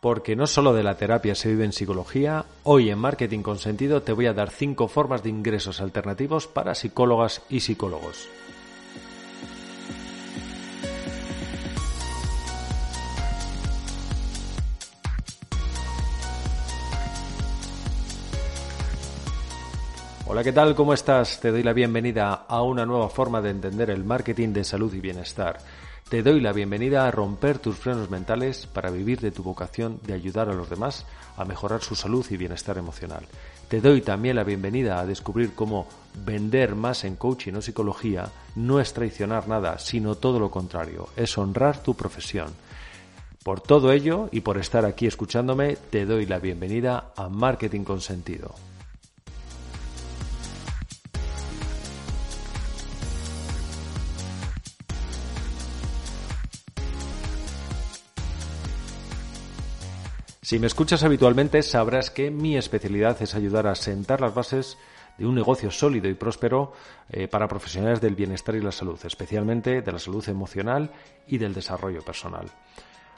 Porque no solo de la terapia se vive en psicología, hoy en Marketing con Sentido te voy a dar 5 formas de ingresos alternativos para psicólogas y psicólogos. Hola, ¿qué tal? ¿Cómo estás? Te doy la bienvenida a una nueva forma de entender el marketing de salud y bienestar. Te doy la bienvenida a romper tus frenos mentales para vivir de tu vocación de ayudar a los demás a mejorar su salud y bienestar emocional. Te doy también la bienvenida a descubrir cómo vender más en coaching o psicología no es traicionar nada, sino todo lo contrario, es honrar tu profesión. Por todo ello y por estar aquí escuchándome, te doy la bienvenida a Marketing con Sentido. Si me escuchas habitualmente sabrás que mi especialidad es ayudar a sentar las bases de un negocio sólido y próspero eh, para profesionales del bienestar y la salud, especialmente de la salud emocional y del desarrollo personal.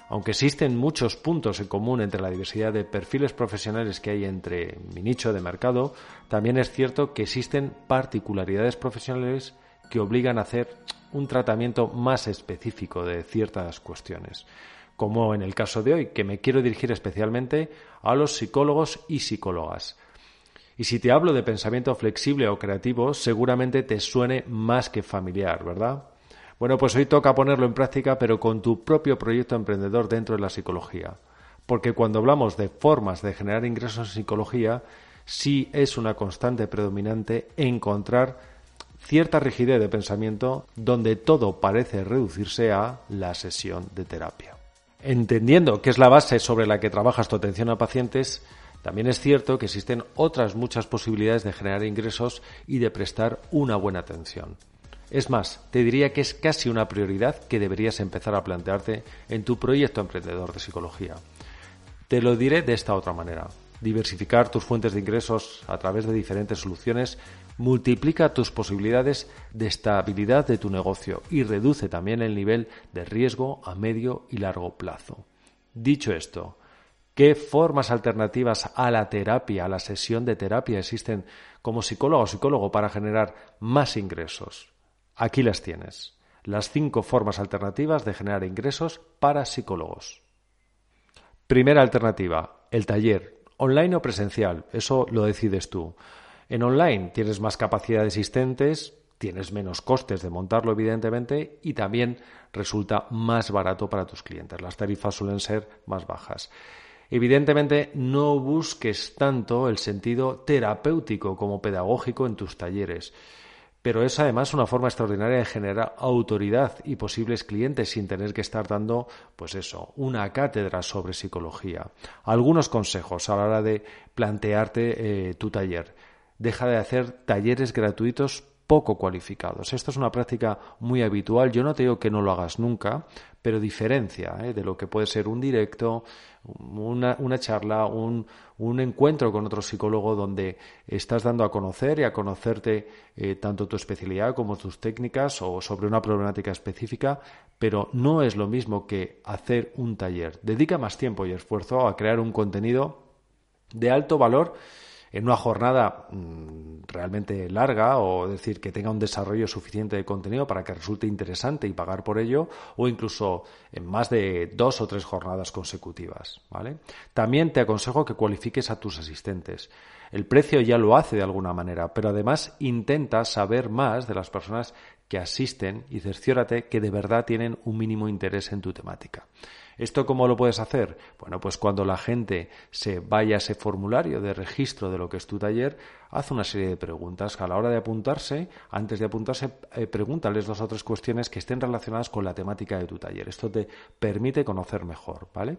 Aunque existen muchos puntos en común entre la diversidad de perfiles profesionales que hay entre mi nicho de mercado, también es cierto que existen particularidades profesionales que obligan a hacer un tratamiento más específico de ciertas cuestiones como en el caso de hoy, que me quiero dirigir especialmente a los psicólogos y psicólogas. Y si te hablo de pensamiento flexible o creativo, seguramente te suene más que familiar, ¿verdad? Bueno, pues hoy toca ponerlo en práctica, pero con tu propio proyecto emprendedor dentro de la psicología. Porque cuando hablamos de formas de generar ingresos en psicología, sí es una constante predominante encontrar cierta rigidez de pensamiento donde todo parece reducirse a la sesión de terapia. Entendiendo que es la base sobre la que trabajas tu atención a pacientes, también es cierto que existen otras muchas posibilidades de generar ingresos y de prestar una buena atención. Es más, te diría que es casi una prioridad que deberías empezar a plantearte en tu proyecto emprendedor de psicología. Te lo diré de esta otra manera. Diversificar tus fuentes de ingresos a través de diferentes soluciones multiplica tus posibilidades de estabilidad de tu negocio y reduce también el nivel de riesgo a medio y largo plazo. Dicho esto, ¿qué formas alternativas a la terapia, a la sesión de terapia existen como psicólogo o psicólogo para generar más ingresos? Aquí las tienes. Las cinco formas alternativas de generar ingresos para psicólogos. Primera alternativa, el taller, online o presencial, eso lo decides tú. En online tienes más capacidad de asistentes, tienes menos costes de montarlo, evidentemente, y también resulta más barato para tus clientes. Las tarifas suelen ser más bajas. Evidentemente, no busques tanto el sentido terapéutico como pedagógico en tus talleres, pero es además una forma extraordinaria de generar autoridad y posibles clientes sin tener que estar dando, pues eso, una cátedra sobre psicología. Algunos consejos a la hora de plantearte eh, tu taller deja de hacer talleres gratuitos poco cualificados. Esto es una práctica muy habitual. Yo no te digo que no lo hagas nunca, pero diferencia ¿eh? de lo que puede ser un directo, una, charla, un, encuentro con otro psicólogo donde estás dando a conocer y a conocerte eh, tanto tu especialidad como tus técnicas o sobre una problemática específica, pero no es lo mismo que hacer un taller. Dedica más tiempo y esfuerzo a crear un contenido de alto valor en una jornada mm, realmente larga o decir que tenga un desarrollo suficiente de contenido para que resulte interesante y pagar por ello o incluso en más de dos o tres jornadas consecutivas, ¿vale? También te aconsejo que cualifiques a tus asistentes. El precio ya lo hace de alguna manera, pero además intenta saber más de las personas que asisten y cerciórate que de verdad tienen un mínimo interés en tu temática. ¿Esto cómo lo puedes hacer? Bueno, pues cuando la gente se vaya a ese formulario de registro de lo que es tu taller, haz una serie de preguntas. A la hora de apuntarse, antes de apuntarse, eh, pregúntales dos o tres cuestiones que estén relacionadas con la temática de tu taller. Esto te permite conocer mejor, ¿vale?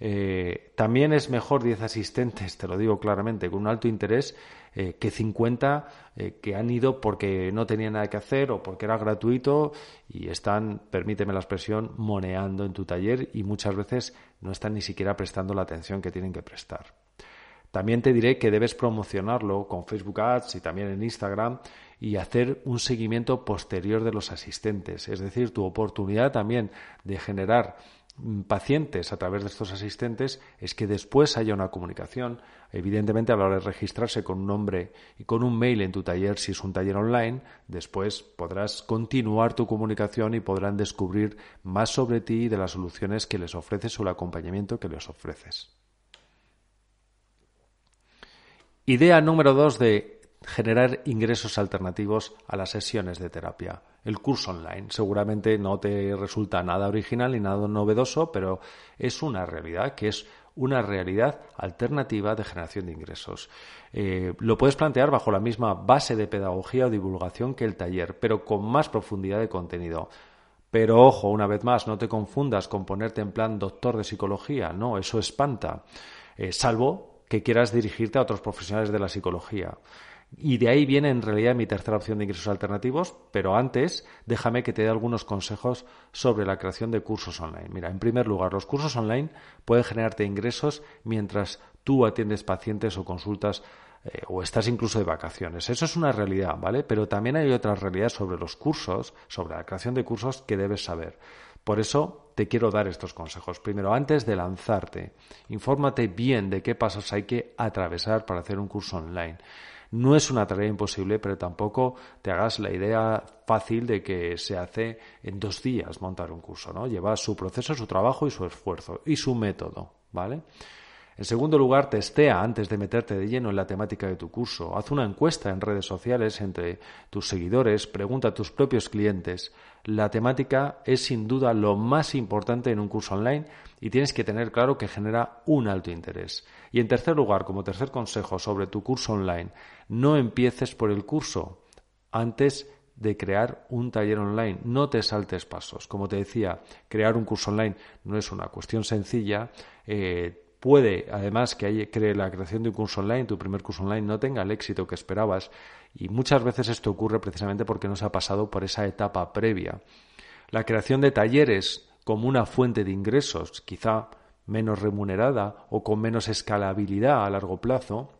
Eh, también es mejor 10 asistentes, te lo digo claramente, con un alto interés, eh, que 50 eh, que han ido porque no tenían nada que hacer o porque era gratuito y están, permíteme la expresión, moneando en tu taller y muchas veces no están ni siquiera prestando la atención que tienen que prestar. También te diré que debes promocionarlo con Facebook Ads y también en Instagram y hacer un seguimiento posterior de los asistentes. Es decir, tu oportunidad también de generar pacientes a través de estos asistentes es que después haya una comunicación. Evidentemente, a la hora de registrarse con un nombre y con un mail en tu taller, si es un taller online, después podrás continuar tu comunicación y podrán descubrir más sobre ti y de las soluciones que les ofreces o el acompañamiento que les ofreces. Idea número dos de generar ingresos alternativos a las sesiones de terapia. El curso online seguramente no te resulta nada original ni nada novedoso, pero es una realidad que es una realidad alternativa de generación de ingresos. Eh, lo puedes plantear bajo la misma base de pedagogía o divulgación que el taller, pero con más profundidad de contenido. Pero ojo, una vez más, no te confundas con ponerte en plan doctor de psicología, no, eso espanta, eh, salvo que quieras dirigirte a otros profesionales de la psicología. Y de ahí viene en realidad mi tercera opción de ingresos alternativos, pero antes déjame que te dé algunos consejos sobre la creación de cursos online. Mira, en primer lugar, los cursos online pueden generarte ingresos mientras tú atiendes pacientes o consultas eh, o estás incluso de vacaciones. Eso es una realidad, ¿vale? Pero también hay otras realidades sobre los cursos, sobre la creación de cursos que debes saber. Por eso te quiero dar estos consejos. Primero, antes de lanzarte, infórmate bien de qué pasos hay que atravesar para hacer un curso online. No es una tarea imposible, pero tampoco te hagas la idea fácil de que se hace en dos días montar un curso, ¿no? Lleva su proceso, su trabajo y su esfuerzo y su método, ¿vale? En segundo lugar, testea antes de meterte de lleno en la temática de tu curso. Haz una encuesta en redes sociales entre tus seguidores, pregunta a tus propios clientes. La temática es sin duda lo más importante en un curso online y tienes que tener claro que genera un alto interés. Y en tercer lugar, como tercer consejo sobre tu curso online, no empieces por el curso antes de crear un taller online. No te saltes pasos. Como te decía, crear un curso online no es una cuestión sencilla. Eh, puede, además, que la creación de un curso online, tu primer curso online, no tenga el éxito que esperabas. Y muchas veces esto ocurre precisamente porque no se ha pasado por esa etapa previa. La creación de talleres como una fuente de ingresos, quizá menos remunerada o con menos escalabilidad a largo plazo,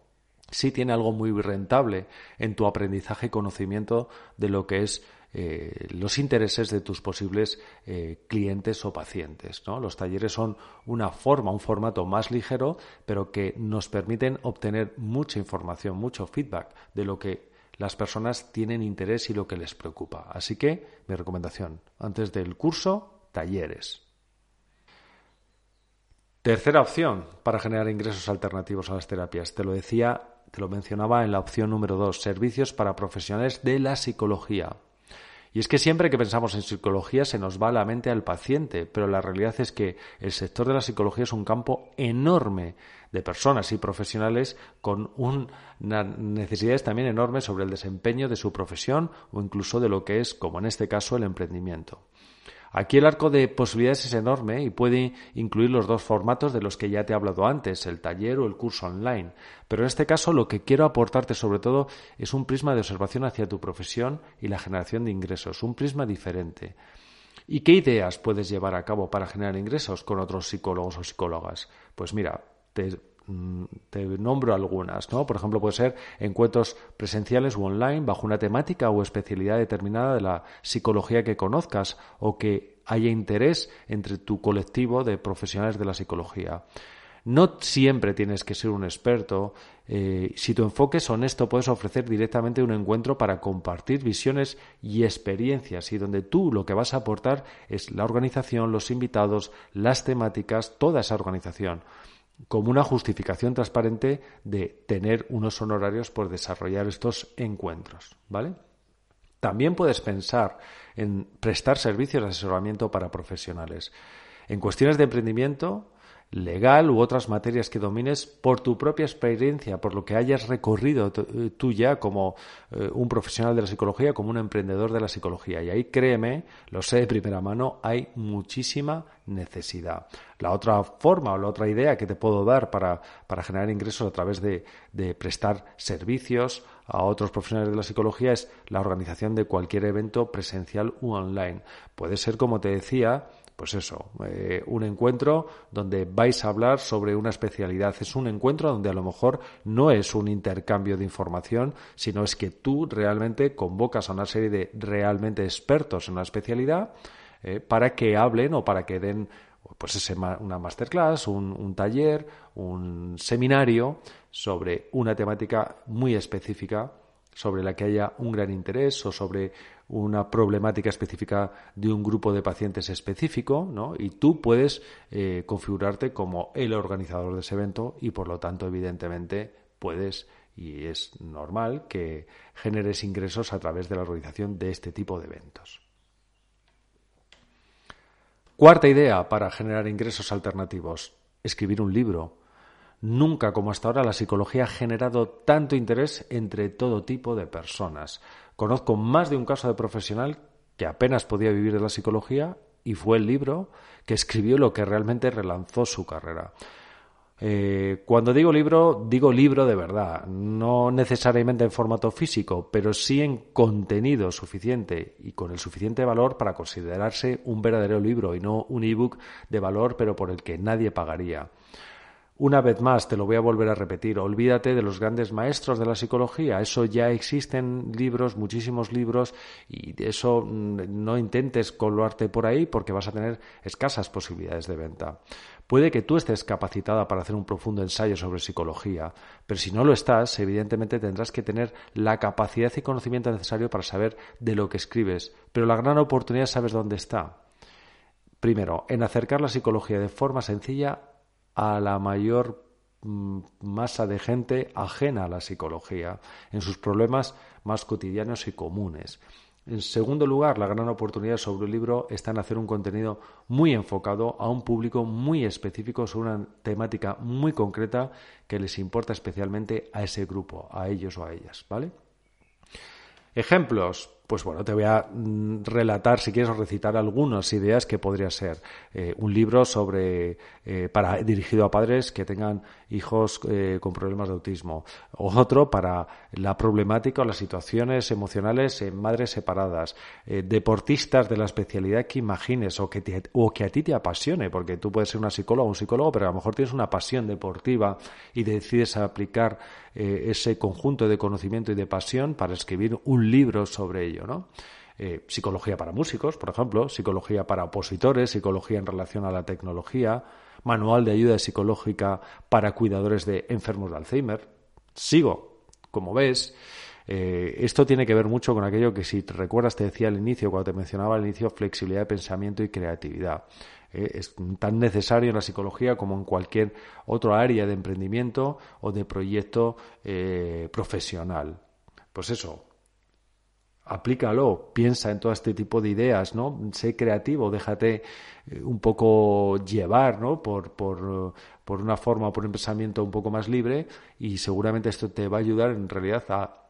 sí tiene algo muy rentable en tu aprendizaje y conocimiento de lo que es eh, los intereses de tus posibles eh, clientes o pacientes. Los talleres son una forma, un formato más ligero, pero que nos permiten obtener mucha información, mucho feedback de lo que las personas tienen interés y lo que les preocupa. Así que mi recomendación, antes del curso, talleres. Tercera opción para generar ingresos alternativos a las terapias. Te lo decía, te lo mencionaba en la opción número dos, servicios para profesionales de la psicología. Y es que siempre que pensamos en psicología se nos va la mente al paciente, pero la realidad es que el sector de la psicología es un campo enorme de personas y profesionales con unas necesidades también enormes sobre el desempeño de su profesión o incluso de lo que es, como en este caso, el emprendimiento. Aquí el arco de posibilidades es enorme y puede incluir los dos formatos de los que ya te he hablado antes, el taller o el curso online. Pero en este caso lo que quiero aportarte sobre todo es un prisma de observación hacia tu profesión y la generación de ingresos, un prisma diferente. ¿Y qué ideas puedes llevar a cabo para generar ingresos con otros psicólogos o psicólogas? Pues mira, te te nombro algunas, ¿no? Por ejemplo, puede ser encuentros presenciales o online bajo una temática o especialidad determinada de la psicología que conozcas o que haya interés entre tu colectivo de profesionales de la psicología. No siempre tienes que ser un experto. Eh, si tu enfoque es honesto, puedes ofrecer directamente un encuentro para compartir visiones y experiencias y donde tú lo que vas a aportar es la organización, los invitados, las temáticas, toda esa organización como una justificación transparente de tener unos honorarios por desarrollar estos encuentros, ¿vale? También puedes pensar en prestar servicios de asesoramiento para profesionales. En cuestiones de emprendimiento, legal u otras materias que domines por tu propia experiencia, por lo que hayas recorrido eh, tú ya como eh, un profesional de la psicología, como un emprendedor de la psicología. Y ahí créeme, lo sé de primera mano, hay muchísima necesidad. La otra forma o la otra idea que te puedo dar para, generar ingresos a través de, de prestar servicios a otros profesionales de la psicología es la organización de cualquier evento presencial u online. Puede ser, como te decía, pues eso, eh, un encuentro donde vais a hablar sobre una especialidad. Es un encuentro donde a lo mejor no es un intercambio de información, sino es que tú realmente convocas a una serie de realmente expertos en una especialidad eh, para que hablen o para que den pues ese, una masterclass, un, un taller, un seminario sobre una temática muy específica sobre la que haya un gran interés o sobre una problemática específica de un grupo de pacientes específico, ¿no? Y tú puedes eh, configurarte como el organizador de ese evento y, por lo tanto, evidentemente, puedes y es normal que generes ingresos a través de la organización de este tipo de eventos. Cuarta idea para generar ingresos alternativos, escribir un libro. Nunca como hasta ahora la psicología ha generado tanto interés entre todo tipo de personas. Conozco más de un caso de profesional que apenas podía vivir de la psicología y fue el libro que escribió lo que realmente relanzó su carrera. Eh, cuando digo libro, digo libro de verdad, no necesariamente en formato físico, pero sí en contenido suficiente y con el suficiente valor para considerarse un verdadero libro y no un ebook de valor pero por el que nadie pagaría. Una vez más, te lo voy a volver a repetir, olvídate de los grandes maestros de la psicología, eso ya existen libros, muchísimos libros, y de eso mm, no intentes colarte por ahí porque vas a tener escasas posibilidades de venta. Puede que tú estés capacitada para hacer un profundo ensayo sobre psicología, pero si no lo estás, evidentemente tendrás que tener la capacidad y conocimiento necesario para saber de lo que escribes, pero la gran oportunidad sabes dónde está. Primero, en acercar la psicología de forma sencilla a la mayor mm, masa de gente ajena a la psicología, en sus problemas más cotidianos y comunes. En segundo lugar, la gran oportunidad sobre el libro está en hacer un contenido muy enfocado a un público muy específico sobre una temática muy concreta que les importa especialmente a ese grupo, a ellos o a ellas, ¿vale? Ejemplos, pues bueno, te voy a mm, relatar, si quieres, recitar algunas ideas que podría ser eh, un libro sobre eh, para dirigido a padres que tengan hijos eh, con problemas de autismo, o otro para la problemática o las situaciones emocionales en madres separadas, deportistas de la especialidad que imagines o que, o que a ti te apasione, porque tú puedes ser una psicóloga o un psicólogo, pero a lo mejor tienes una pasión deportiva y decides aplicar ese conjunto de conocimiento y de pasión para escribir un libro sobre ello. Eh, psicología para músicos, por ejemplo, psicología para opositores, psicología en relación a la tecnología, manual de ayuda psicológica para cuidadores de enfermos de Alzheimer. Sigo, como ves. Eh, esto tiene que ver mucho con aquello que, si te recuerdas, te decía al inicio, cuando te mencionaba al inicio, flexibilidad de pensamiento y creatividad. Eh, es tan necesario en la psicología como en cualquier otro área de emprendimiento o de proyecto profesional. Pues eso, aplícalo, piensa en todo este tipo de ideas, ¿no? Sé creativo, déjate eh, un poco llevar, ¿no? Por, por, por una forma, por un pensamiento un poco más libre y seguramente esto te va a ayudar en realidad a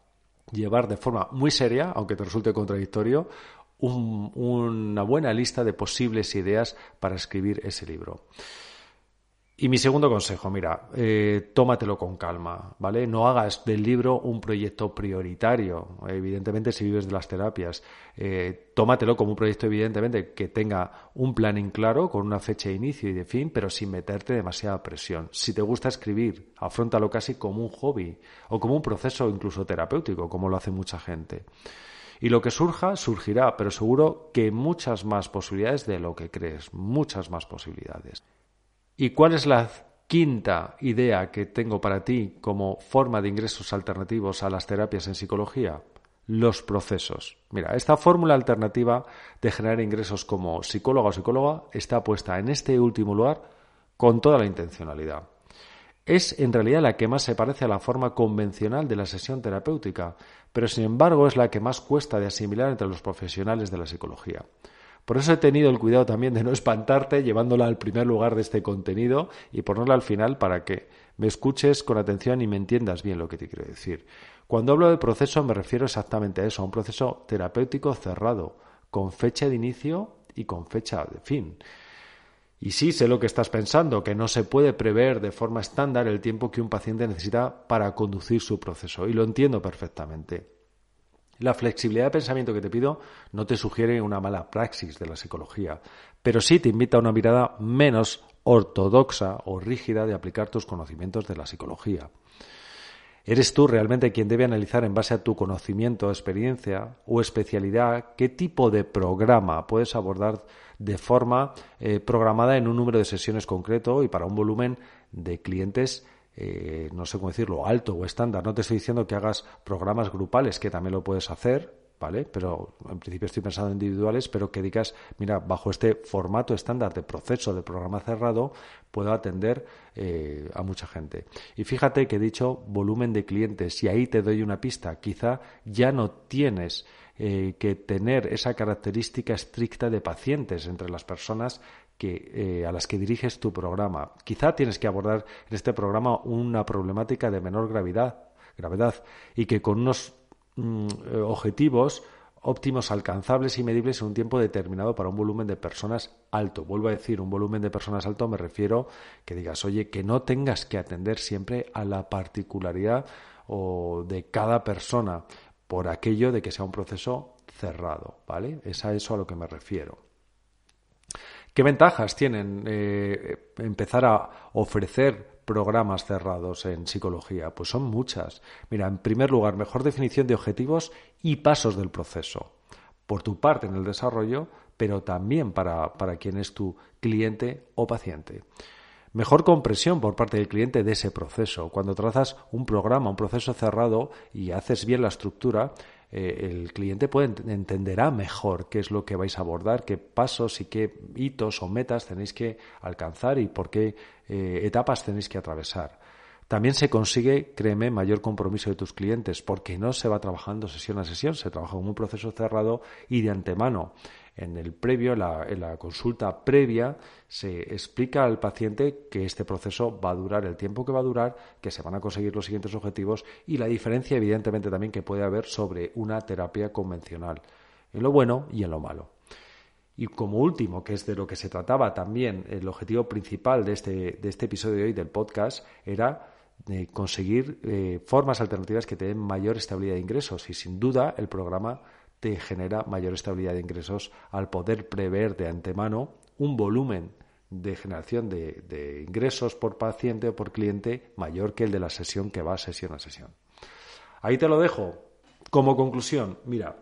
llevar de forma muy seria, aunque te resulte contradictorio, una buena lista de posibles ideas para escribir ese libro. Y mi segundo consejo, mira, eh, tómatelo con calma, ¿vale? No hagas del libro un proyecto prioritario, evidentemente si vives de las terapias. Eh, tómatelo como un proyecto, evidentemente, que tenga un planning claro, con una fecha de inicio y de fin, pero sin meterte demasiada presión. Si te gusta escribir, afrontalo casi como un hobby o como un proceso incluso terapéutico, como lo hace mucha gente. Y lo que surja, surgirá, pero seguro que muchas más posibilidades de lo que crees, muchas más posibilidades. ¿Y cuál es la quinta idea que tengo para ti como forma de ingresos alternativos a las terapias en psicología? Los procesos. Mira, esta fórmula alternativa de generar ingresos como psicóloga o psicóloga está puesta en este último lugar con toda la intencionalidad. Es en realidad la que más se parece a la forma convencional de la sesión terapéutica, pero sin embargo es la que más cuesta de asimilar entre los profesionales de la psicología. Por eso he tenido el cuidado también de no espantarte llevándola al primer lugar de este contenido y ponerla al final para que me escuches con atención y me entiendas bien lo que te quiero decir. Cuando hablo de proceso me refiero exactamente a eso, a un proceso terapéutico cerrado, con fecha de inicio y con fecha de fin. Y sí sé lo que estás pensando, que no se puede prever de forma estándar el tiempo que un paciente necesita para conducir su proceso, y lo entiendo perfectamente. La flexibilidad de pensamiento que te pido no te sugiere una mala praxis de la psicología, pero sí te invita a una mirada menos ortodoxa o rígida de aplicar tus conocimientos de la psicología. Eres tú realmente quien debe analizar en base a tu conocimiento, experiencia o especialidad qué tipo de programa puedes abordar de forma eh, programada en un número de sesiones concreto y para un volumen de clientes eh, no sé cómo decirlo, alto o estándar. No te estoy diciendo que hagas programas grupales, que también lo puedes hacer, ¿vale? Pero en principio estoy pensando en individuales, pero que digas, mira, bajo este formato estándar de proceso de programa cerrado, puedo atender eh, a mucha gente. Y fíjate que he dicho volumen de clientes, y ahí te doy una pista, quizá ya no tienes eh, que tener esa característica estricta de pacientes entre las personas eh, a las que diriges tu programa. Quizá tienes que abordar en este programa una problemática de menor gravedad, gravedad y que con unos mm, eh, objetivos óptimos, alcanzables y medibles en un tiempo determinado para un volumen de personas alto. Vuelvo a decir, un volumen de personas alto me refiero que digas, oye, que no tengas que atender siempre a la particularidad o de cada persona por aquello de que sea un proceso cerrado, ¿vale? Es a eso a lo que me refiero. ¿Qué ventajas tienen eh, empezar a ofrecer programas cerrados en psicología? Pues son muchas. Mira, en primer lugar, mejor definición de objetivos y pasos del proceso. Por tu parte en el desarrollo, pero también para, para quien es tu cliente o paciente. Mejor compresión por parte del cliente de ese proceso. Cuando trazas un programa, un proceso cerrado y haces bien la estructura, eh, el cliente puede, entenderá mejor qué es lo que vais a abordar, qué pasos y qué hitos o metas tenéis que alcanzar y por qué eh, etapas tenéis que atravesar. También se consigue, créeme, mayor compromiso de tus clientes, porque no se va trabajando sesión a sesión, se trabaja en un proceso cerrado y de antemano en el previo, en la consulta previa, se explica al paciente que este proceso va a durar el tiempo que va a durar, que se van a conseguir los siguientes objetivos y la diferencia, evidentemente, también que puede haber sobre una terapia convencional, en lo bueno y en lo malo. Y como último, que es de lo que se trataba también, el objetivo principal de este, de este episodio de hoy del podcast era de conseguir eh, formas alternativas que te den mayor estabilidad de ingresos y sin duda el programa te genera mayor estabilidad de ingresos al poder prever de antemano un volumen de generación de, ingresos por paciente o por cliente mayor que el de la sesión que va sesión a sesión. Ahí te lo dejo. Como conclusión, mira,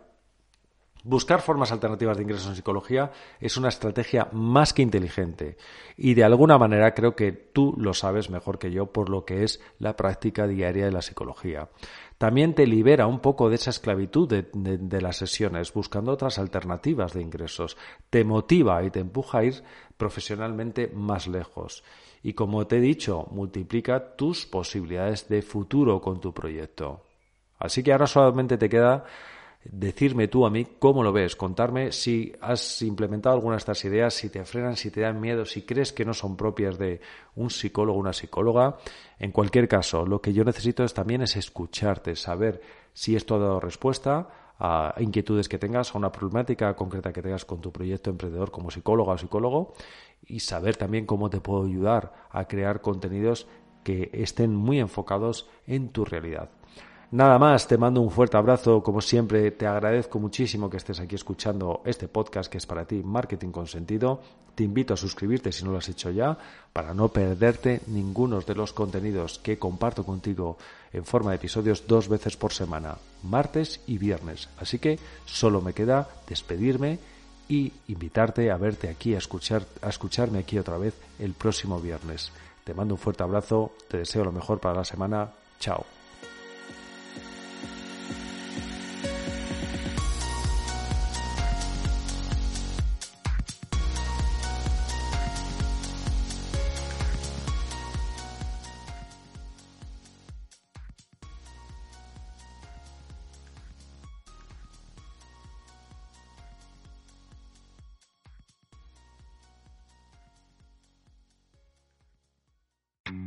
Buscar formas alternativas de ingresos en psicología es una estrategia más que inteligente y de alguna manera creo que tú lo sabes mejor que yo por lo que es la práctica diaria de la psicología también te libera un poco de esa esclavitud de, las sesiones, buscando otras alternativas de ingresos. Te motiva y te empuja a ir profesionalmente más lejos. Y como te he dicho, multiplica tus posibilidades de futuro con tu proyecto. Así que ahora solamente te queda decirme tú a mí cómo lo ves, contarme si has implementado alguna de estas ideas, si te frenan, si te dan miedo, si crees que no son propias de un psicólogo o una psicóloga. En cualquier caso, lo que yo necesito es, también es escucharte, saber si esto ha dado respuesta a inquietudes que tengas, a una problemática concreta que tengas con tu proyecto emprendedor como psicóloga o psicólogo y saber también cómo te puedo ayudar a crear contenidos que estén muy enfocados en tu realidad. Nada más, te mando un fuerte abrazo, como siempre, te agradezco muchísimo que estés aquí escuchando este podcast que es para ti, Marketing con Sentido. Te invito a suscribirte si no lo has hecho ya, para no perderte ninguno de los contenidos que comparto contigo en forma de episodios dos veces por semana, martes y viernes. Así que solo me queda despedirme y invitarte a verte aquí, a, escuchar, a escucharme aquí otra vez el próximo viernes. Te mando un fuerte abrazo, te deseo lo mejor para la semana. Chao.